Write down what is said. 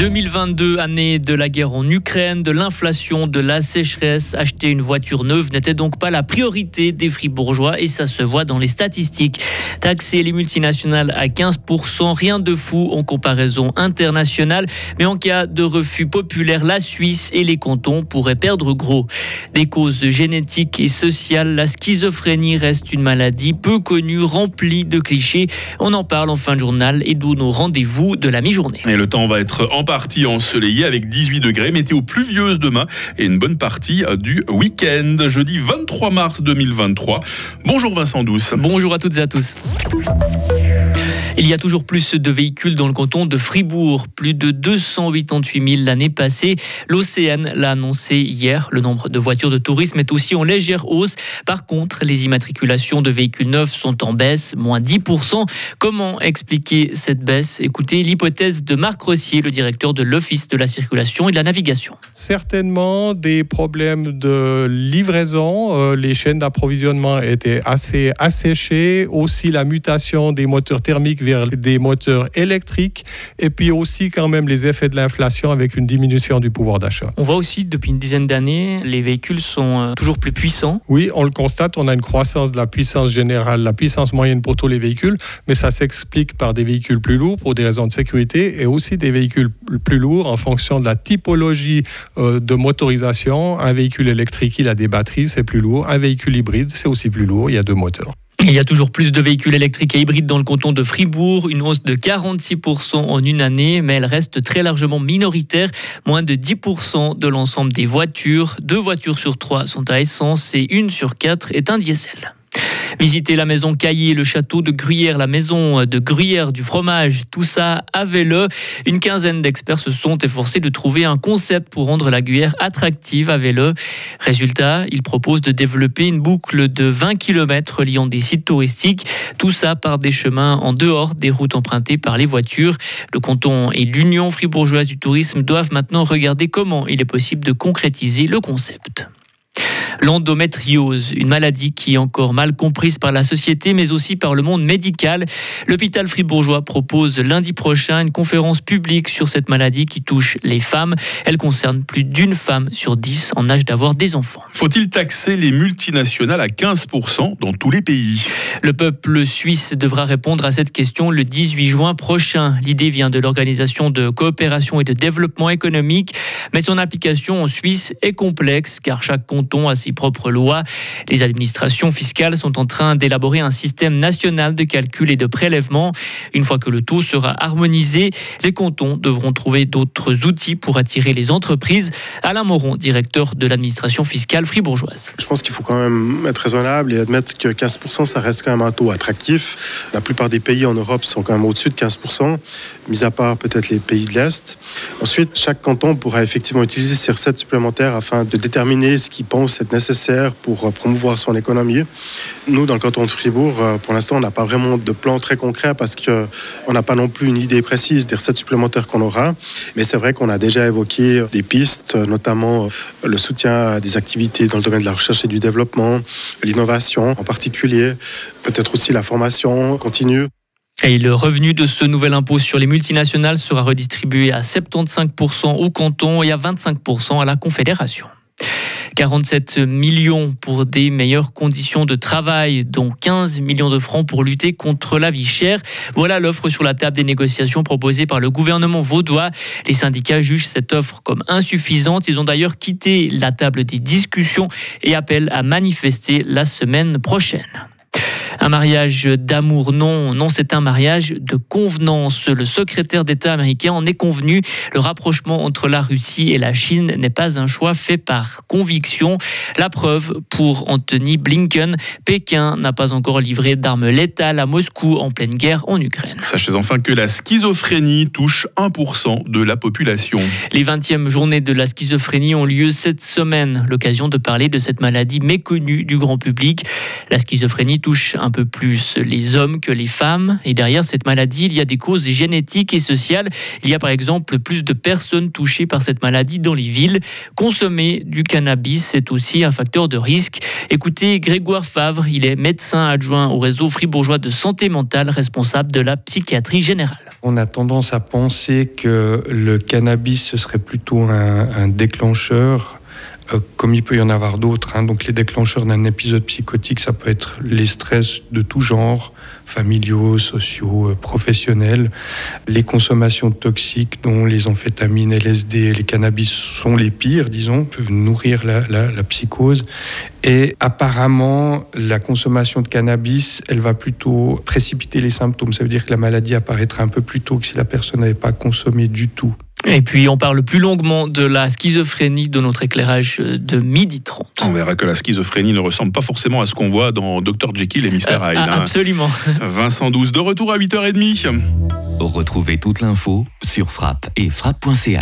2022, année de la guerre en Ukraine, de l'inflation, de la sécheresse. Acheter une voiture neuve n'était donc pas la priorité des fribourgeois et ça se voit dans les statistiques. Taxer les multinationales à 15%, rien de fou en comparaison internationale. Mais en cas de refus populaire, la Suisse et les cantons pourraient perdre gros. Des causes génétiques et sociales, la schizophrénie reste une maladie peu connue, remplie de clichés. On en parle en fin de journal et d'où nos rendez-vous de la mi-journée. Et le temps va être en partie ensoleillé avec 18 degrés, météo pluvieuse demain et une bonne partie du week-end, jeudi 23 mars 2023. Bonjour Vincent Douce. Bonjour à toutes et à tous. Il y a toujours plus de véhicules dans le canton de Fribourg, plus de 288 000 l'année passée. L'Océane l'a annoncé hier. Le nombre de voitures de tourisme est aussi en légère hausse. Par contre, les immatriculations de véhicules neufs sont en baisse, moins 10%. Comment expliquer cette baisse? Écoutez l'hypothèse de Marc Rossier, le directeur de l'Office de la circulation et de la navigation. Certainement des problèmes de livraison. Euh, les chaînes d'approvisionnement étaient assez asséchées. Aussi la mutation des moteurs thermiques des moteurs électriques et puis aussi quand même les effets de l'inflation avec une diminution du pouvoir d'achat. On voit aussi depuis une dizaine d'années, les véhicules sont euh, toujours plus puissants. Oui, on le constate, on a une croissance de la puissance générale, la puissance moyenne pour tous les véhicules, mais ça s'explique par des véhicules plus lourds pour des raisons de sécurité et aussi des véhicules plus lourds en fonction de la typologie euh, de motorisation. Un véhicule électrique, il a des batteries, c'est plus lourd. Un véhicule hybride, c'est aussi plus lourd, il y a deux moteurs. Il y a toujours plus de véhicules électriques et hybrides dans le canton de Fribourg, une hausse de 46% en une année, mais elle reste très largement minoritaire. Moins de 10% de l'ensemble des voitures. Deux voitures sur trois sont à essence et une sur quatre est un diesel. Visiter la maison Caillé, le château de Gruyère, la maison de Gruyère du fromage, tout ça à vélo. Une quinzaine d'experts se sont efforcés de trouver un concept pour rendre la Gruyère attractive à vélo. Résultat, ils proposent de développer une boucle de 20 km liant des sites touristiques, tout ça par des chemins en dehors des routes empruntées par les voitures. Le canton et l'Union fribourgeoise du tourisme doivent maintenant regarder comment il est possible de concrétiser le concept. L'endométriose, une maladie qui est encore mal comprise par la société, mais aussi par le monde médical. L'hôpital fribourgeois propose lundi prochain une conférence publique sur cette maladie qui touche les femmes. Elle concerne plus d'une femme sur dix en âge d'avoir des enfants. Faut-il taxer les multinationales à 15% dans tous les pays? Le peuple suisse devra répondre à cette question le 18 juin prochain. L'idée vient de l'Organisation de coopération et de développement économique, mais son application en Suisse est complexe car chaque canton a ses propres lois. Les administrations fiscales sont en train d'élaborer un système national de calcul et de prélèvement. Une fois que le taux sera harmonisé, les cantons devront trouver d'autres outils pour attirer les entreprises. Alain Moron, directeur de l'administration fiscale fribourgeoise. Je pense qu'il faut quand même être raisonnable et admettre que 15%, ça reste quand même un taux attractif. La plupart des pays en Europe sont quand même au-dessus de 15%, mis à part peut-être les pays de l'Est. Ensuite, chaque canton pourra effectivement utiliser ses recettes supplémentaires afin de déterminer ce qu'il pense être nécessaire pour euh, promouvoir son économie. Nous, dans le canton de Fribourg, euh, pour l'instant, on n'a pas vraiment de plan très concret parce qu'on n'a pas non plus une idée précise des recettes supplémentaires qu'on aura. Mais c'est vrai qu'on a déjà évoqué des pistes, notamment euh, le soutien à des activités dans le domaine de la recherche et du développement, l'innovation en particulier, peut-être aussi la formation continue. Et le revenu de ce nouvel impôt sur les multinationales sera redistribué à 75% au canton et à 25% à la Confédération. 47 millions pour des meilleures conditions de travail, dont 15 millions de francs pour lutter contre la vie chère. Voilà l'offre sur la table des négociations proposées par le gouvernement vaudois. Les syndicats jugent cette offre comme insuffisante. Ils ont d'ailleurs quitté la table des discussions et appellent à manifester la semaine prochaine. Un mariage d'amour, non, non, c'est un mariage de convenance. Le secrétaire d'État américain en est convenu. Le rapprochement entre la Russie et la Chine n'est pas un choix fait par conviction. La preuve pour Anthony Blinken, Pékin n'a pas encore livré d'armes létales à Moscou en pleine guerre en Ukraine. Sachez enfin que la schizophrénie touche 1% de la population. Les 20e journées de la schizophrénie ont lieu cette semaine, l'occasion de parler de cette maladie méconnue du grand public. La schizophrénie touche un un peu plus les hommes que les femmes. Et derrière cette maladie, il y a des causes génétiques et sociales. Il y a par exemple plus de personnes touchées par cette maladie dans les villes. Consommer du cannabis, c'est aussi un facteur de risque. Écoutez Grégoire Favre, il est médecin adjoint au réseau fribourgeois de santé mentale, responsable de la psychiatrie générale. On a tendance à penser que le cannabis, ce serait plutôt un, un déclencheur comme il peut y en avoir d'autres. Hein. Donc les déclencheurs d'un épisode psychotique, ça peut être les stress de tout genre, familiaux, sociaux, euh, professionnels. Les consommations toxiques, dont les amphétamines, LSD et les cannabis sont les pires, disons, peuvent nourrir la, la psychose. Et apparemment, la consommation de cannabis, elle va plutôt précipiter les symptômes. Ça veut dire que la maladie apparaîtra un peu plus tôt que si la personne n'avait pas consommé du tout. Et puis on parle plus longuement de la schizophrénie de notre éclairage de midi 30. On verra que la schizophrénie ne ressemble pas forcément à ce qu'on voit dans Dr Jekyll et Mr Hyde. Ah, absolument. Vincent 12 de retour à 8h30. Retrouvez toute l'info sur frappe et frappe.ca.